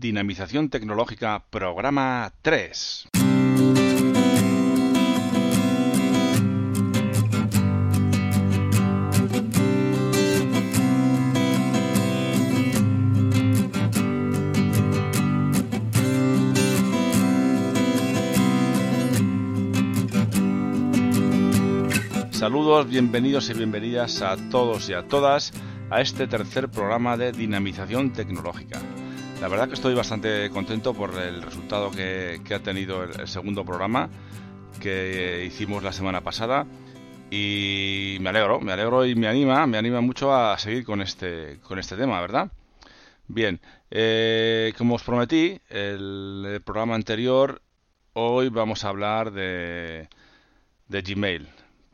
Dinamización Tecnológica, programa 3. Saludos, bienvenidos y bienvenidas a todos y a todas a este tercer programa de dinamización tecnológica. La verdad que estoy bastante contento por el resultado que, ha tenido el, segundo programa que hicimos la semana pasada y me alegro, me alegro y me anima, me anima mucho a seguir con este, con este tema, ¿verdad? Bien, eh, como os prometí, el, el programa anterior, hoy vamos a hablar de, de Gmail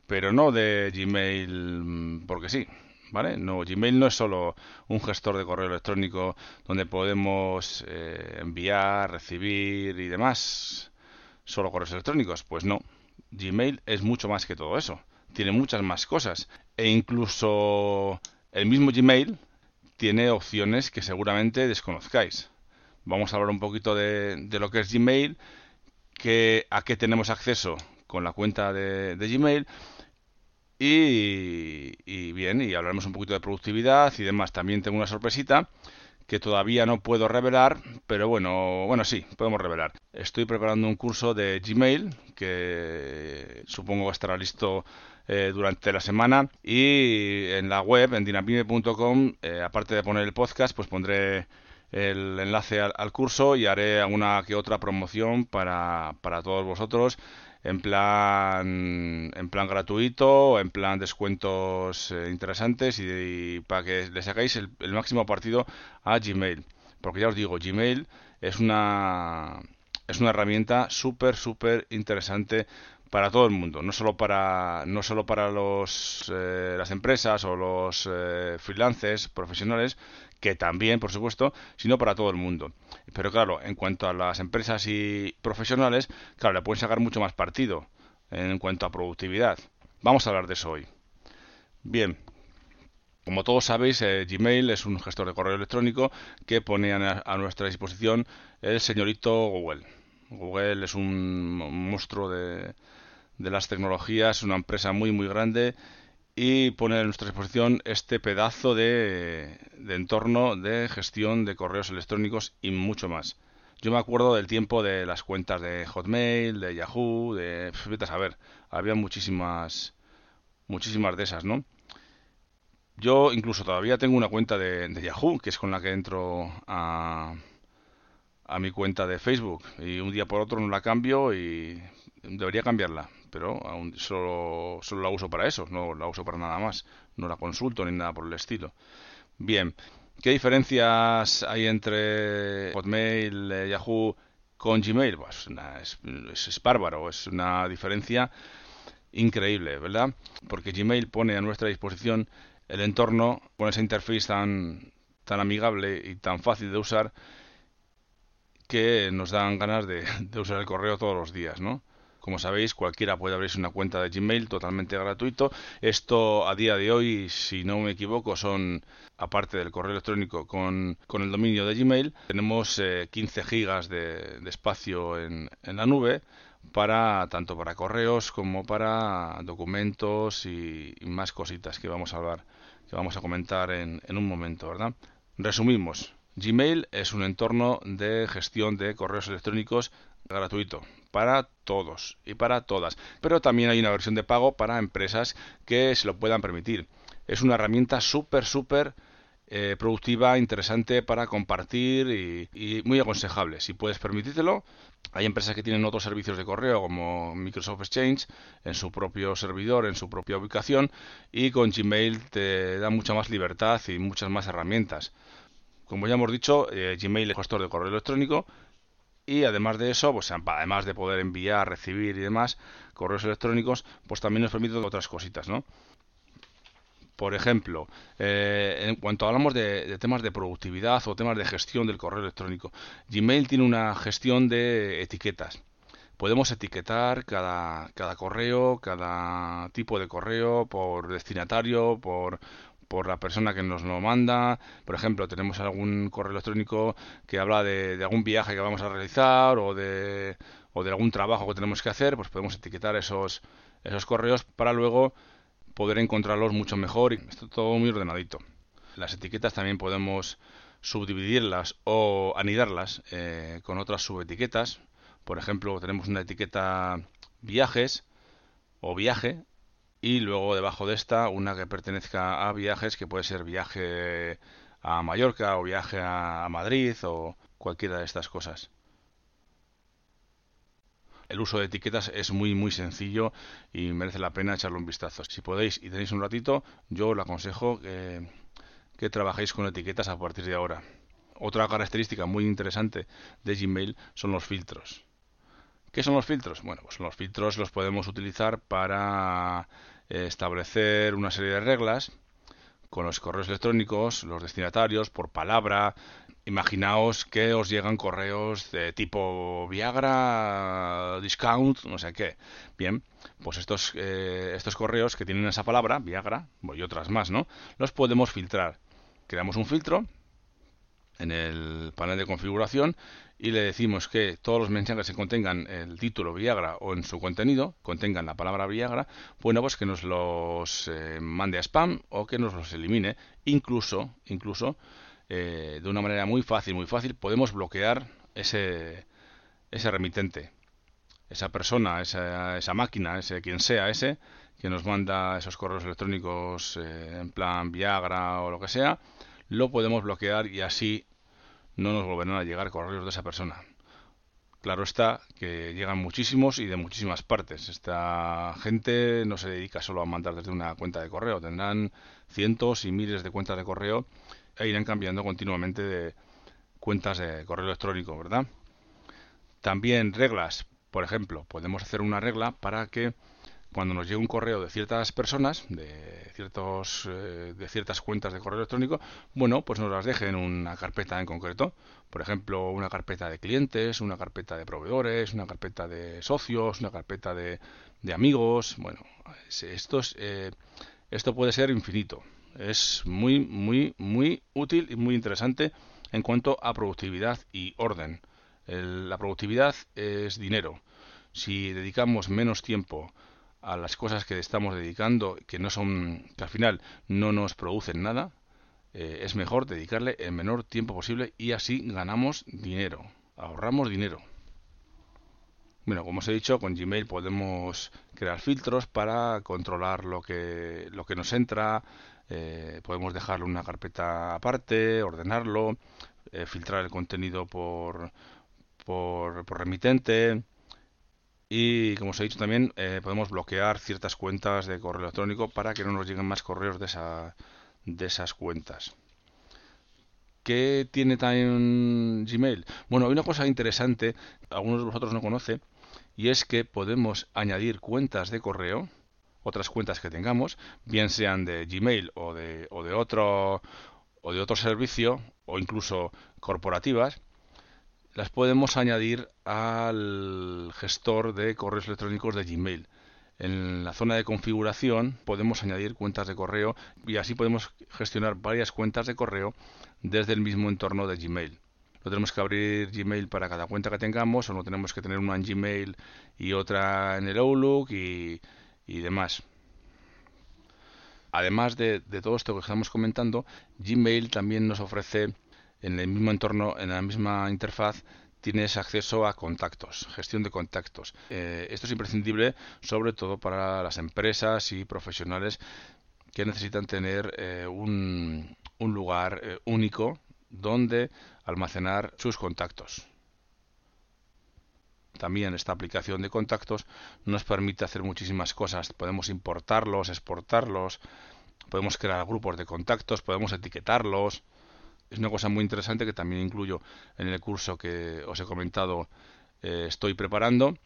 pero no de Gmail mm, porque sí. ¿Vale? No, Gmail no es solo un gestor de correo electrónico donde podemos eh, enviar, recibir y demás solo correos electrónicos. Pues no, Gmail es mucho más que todo eso. Tiene muchas más cosas. E incluso el mismo Gmail tiene opciones que seguramente desconozcáis. Vamos a hablar un poquito de, lo que es Gmail, que, a qué tenemos acceso con la cuenta de Gmail y, bien, y hablaremos un poquito de productividad y demás. También tengo una sorpresita que todavía no puedo revelar, pero bueno, bueno, sí, podemos revelar. Estoy preparando un curso de Gmail que supongo estará listo eh, durante la semana y en la web, en dinapime.com, eh, aparte de poner el podcast, pues pondré el enlace al, al, curso y haré alguna que otra promoción para, para todos vosotros en plan en plan gratuito, en plan descuentos eh, interesantes y, para que le sacáis el, máximo partido a Gmail. Porque ya os digo, Gmail es una es una herramienta súper súper interesante para todo el mundo, no solo para no solo para los eh, las empresas o los eh, freelancers profesionales, que también, por supuesto, sino para todo el mundo. Pero claro, en cuanto a las empresas y profesionales, claro, le pueden sacar mucho más partido en cuanto a productividad. Vamos a hablar de eso hoy. Bien, como todos sabéis, eh, Gmail es un gestor de correo electrónico que pone a, nuestra disposición el señorito Google. Google es un monstruo de, de las tecnologías, una empresa muy muy grande y poner a nuestra disposición este pedazo de, entorno de gestión de correos electrónicos y mucho más. Yo me acuerdo del tiempo de las cuentas de Hotmail, de Yahoo, de... Vete a saber, había muchísimas, muchísimas de esas, ¿no? Yo incluso todavía tengo una cuenta de, de Yahoo, que es con la que entro a, a mi cuenta de Facebook. Y un día por otro no la cambio y debería cambiarla pero aún solo, solo la uso para eso, no la uso para nada más, no la consulto ni nada por el estilo. Bien, ¿qué diferencias hay entre Hotmail, eh, Yahoo con Gmail? Pues es, es, bárbaro, es una diferencia increíble, ¿verdad? Porque Gmail pone a nuestra disposición el entorno con esa interfaz tan, tan amigable y tan fácil de usar que nos dan ganas de, de usar el correo todos los días, ¿no? Como sabéis, cualquiera puede abrirse una cuenta de Gmail totalmente gratuito. Esto a día de hoy, si no me equivoco, son, aparte del correo electrónico con, el dominio de Gmail, tenemos 15 eh, gigas de, espacio en, la nube para tanto para correos como para documentos y, más cositas que vamos a hablar, que vamos a comentar en, en un momento, ¿verdad? Resumimos. Gmail es un entorno de gestión de correos electrónicos gratuito para todos y para todas. Pero también hay una versión de pago para empresas que se lo puedan permitir. Es una herramienta súper, súper eh, productiva, interesante para compartir y, muy aconsejable. Si puedes permitírtelo, hay empresas que tienen otros servicios de correo como Microsoft Exchange en su propio servidor, en su propia ubicación y con Gmail te da mucha más libertad y muchas más herramientas. Como ya hemos dicho, eh, Gmail es gestor de correo electrónico y además de eso, pues además de poder enviar, recibir y demás correos electrónicos, pues también nos permite otras cositas, ¿no? Por ejemplo, eh, en cuanto hablamos de, temas de productividad o temas de gestión del correo electrónico, Gmail tiene una gestión de etiquetas. Podemos etiquetar cada, cada correo, cada tipo de correo por destinatario, por, por la persona que nos lo manda. Por ejemplo, tenemos algún correo electrónico que habla de, algún viaje que vamos a realizar o de, o de algún trabajo que tenemos que hacer, pues podemos etiquetar esos, esos correos para luego poder encontrarlos mucho mejor y está todo muy ordenadito. Las etiquetas también podemos subdividirlas o anidarlas eh, con otras subetiquetas. Por ejemplo, tenemos una etiqueta viajes o viaje y luego debajo de esta una que pertenezca a viajes que puede ser viaje a Mallorca o viaje a Madrid o cualquiera de estas cosas. El uso de etiquetas es muy muy sencillo y merece la pena echarle un vistazo. Si podéis y tenéis un ratito, yo os aconsejo que, que trabajéis con etiquetas a partir de ahora. Otra característica muy interesante de Gmail son los filtros. ¿Qué son los filtros? Bueno, pues los filtros los podemos utilizar para establecer una serie de reglas con los correos electrónicos, los destinatarios, por palabra. Imaginaos que os llegan correos de tipo Viagra, discount, no sé qué. Bien, pues estos, eh, estos correos que tienen esa palabra, Viagra, y otras más, ¿no? Los podemos filtrar. Creamos un filtro en el panel de configuración y le decimos que todos los mensajes que contengan el título Viagra o en su contenido contengan la palabra Viagra, bueno, pues que nos los eh, mande a spam o que nos los elimine. Incluso, incluso, eh, de una manera muy fácil, muy fácil, podemos bloquear ese, ese remitente. Esa persona, esa, esa máquina, ese quien sea ese, que nos manda esos correos electrónicos eh, en plan Viagra o lo que sea, lo podemos bloquear y así no nos volverán a llegar correos de esa persona. Claro está que llegan muchísimos y de muchísimas partes. Esta gente no se dedica solo a mandar desde una cuenta de correo, tendrán cientos y miles de cuentas de correo e irán cambiando continuamente de cuentas de correo electrónico, ¿verdad? También reglas, por ejemplo, podemos hacer una regla para que cuando nos llegue un correo de ciertas personas, de, ciertos, eh, de ciertas cuentas de correo electrónico, bueno, pues nos las dejen en una carpeta en concreto. Por ejemplo, una carpeta de clientes, una carpeta de proveedores, una carpeta de socios, una carpeta de, de amigos. Bueno, esto, eh, esto puede ser infinito. Es muy, muy, muy útil y muy interesante en cuanto a productividad y orden. la productividad es dinero. Si dedicamos menos tiempo a las cosas que estamos dedicando, que no son, que al final no nos producen nada, eh, es mejor dedicarle el menor tiempo posible y así ganamos dinero, ahorramos dinero. Bueno, como os he dicho, con Gmail podemos crear filtros para controlar lo que, lo que nos entra, eh, podemos dejarle una carpeta aparte, ordenarlo, eh, filtrar el contenido por, por, por remitente, y como os he dicho también, eh, podemos bloquear ciertas cuentas de correo electrónico para que no nos lleguen más correos de, de esas cuentas. ¿Qué tiene también Gmail? Bueno, hay una cosa interesante, algunos de vosotros no conocen, y es que podemos añadir cuentas de correo, otras cuentas que tengamos, bien sean de Gmail o de, o de otro o de otro servicio, o incluso corporativas, las podemos añadir al gestor de correos electrónicos de Gmail. En la zona de configuración podemos añadir cuentas de correo y así podemos gestionar varias cuentas de correo desde el mismo entorno de Gmail. No tenemos que abrir Gmail para cada cuenta que tengamos o no tenemos que tener una en Gmail y otra en el Outlook y, demás. Además de, de todo esto que estamos comentando, Gmail también nos ofrece en el mismo entorno, en la misma interfaz, tienes acceso a contactos, gestión de contactos. Eh, esto es imprescindible sobre todo para las empresas y profesionales que necesitan tener eh, un, un, lugar eh, único donde almacenar sus contactos. También esta aplicación de contactos nos permite hacer muchísimas cosas. Podemos importarlos, exportarlos, podemos crear grupos de contactos, podemos etiquetarlos, es una cosa muy interesante que también incluyo en el curso que os he comentado eh, estoy preparando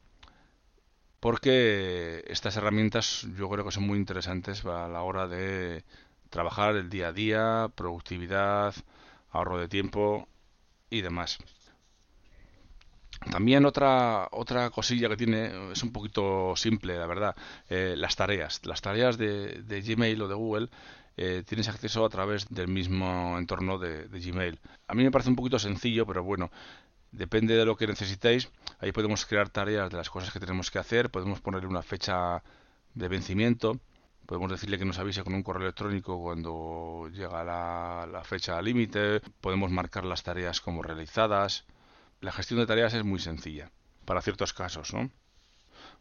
porque estas herramientas yo creo que son muy interesantes a la hora de trabajar el día a día, productividad, ahorro de tiempo y demás. También otra otra cosilla que tiene es un poquito simple, la verdad, eh, las tareas. Las tareas de, de Gmail o de Google eh, tienes acceso a través del mismo entorno de, Gmail. A mí me parece un poquito sencillo, pero bueno, depende de lo que necesitéis. Ahí podemos crear tareas de las cosas que tenemos que hacer, podemos ponerle una fecha de vencimiento, podemos decirle que nos avise con un correo electrónico cuando llega la, la fecha límite, podemos marcar las tareas como realizadas. La gestión de tareas es muy sencilla para ciertos casos, ¿no?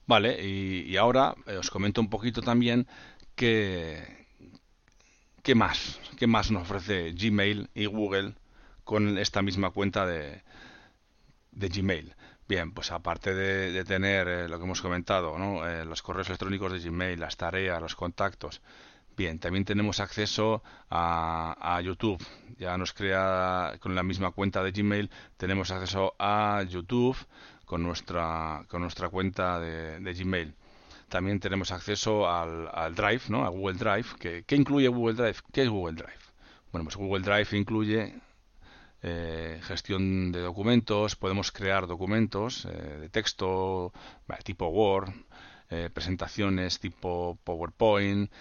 Vale, y, ahora eh, os comento un poquito también que, qué más, qué más nos ofrece Gmail y Google con esta misma cuenta de, Gmail. Bien, pues aparte de, tener eh, lo que hemos comentado, ¿no? Eh, los correos electrónicos de Gmail, las tareas, los contactos, bien, también tenemos acceso a, a, YouTube. Ya nos crea con la misma cuenta de Gmail, tenemos acceso a YouTube con nuestra, con nuestra cuenta de, Gmail. También tenemos acceso al, Drive, ¿no? a Google Drive. ¿Qué, ¿Qué, incluye Google Drive? ¿Qué es Google Drive? Bueno, pues Google Drive incluye eh, gestión de documentos, podemos crear documentos eh, de texto tipo Word, eh, presentaciones tipo PowerPoint,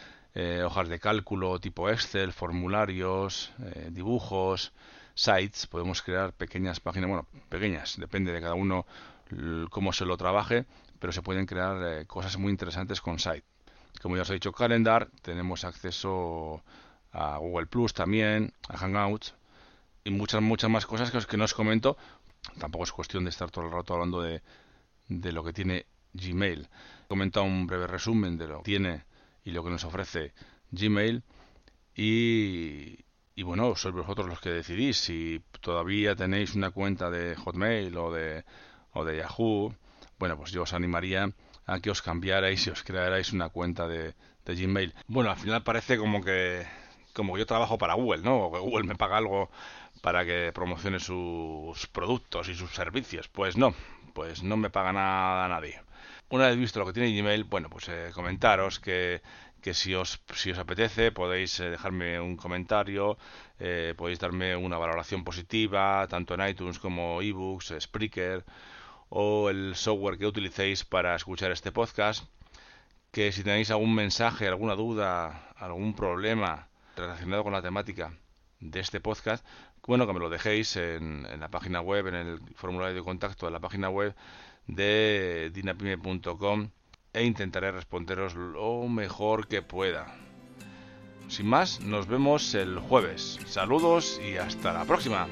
hojas de cálculo tipo Excel, formularios, dibujos, sites, podemos crear pequeñas páginas, bueno, pequeñas, depende de cada uno cómo se lo trabaje, pero se pueden crear eh, cosas muy interesantes con Site. Como ya os he dicho, Calendar, tenemos acceso a Google Plus también, a Hangouts y muchas, muchas más cosas que os, que no os comento. Tampoco es cuestión de estar todo el rato hablando de, de lo que tiene Gmail. He comentado un breve resumen de lo que tiene y lo que nos ofrece Gmail. Y, y bueno, sois vosotros los que decidís si todavía tenéis una cuenta de Hotmail o de o de Yahoo, bueno, pues yo os animaría a que os cambiarais y os crearais una cuenta de, Gmail. Bueno, al final parece como que como yo trabajo para Google, ¿no? O que Google me paga algo para que promocione sus productos y sus servicios. Pues no, pues no me paga nada a nadie. Una vez visto lo que tiene Gmail, bueno, pues eh, comentaros que, que si os, si os apetece podéis eh, dejarme un comentario, eh, podéis darme una valoración positiva, tanto en iTunes como ebooks, Spreaker o el software que utilicéis para escuchar este podcast. Que si tenéis algún mensaje, alguna duda, algún problema relacionado con la temática de este podcast, bueno, que me lo dejéis en, la página web, en el formulario de contacto de la página web de dinapime.com e intentaré responderos lo mejor que pueda. Sin más, nos vemos el jueves. Saludos y hasta la próxima.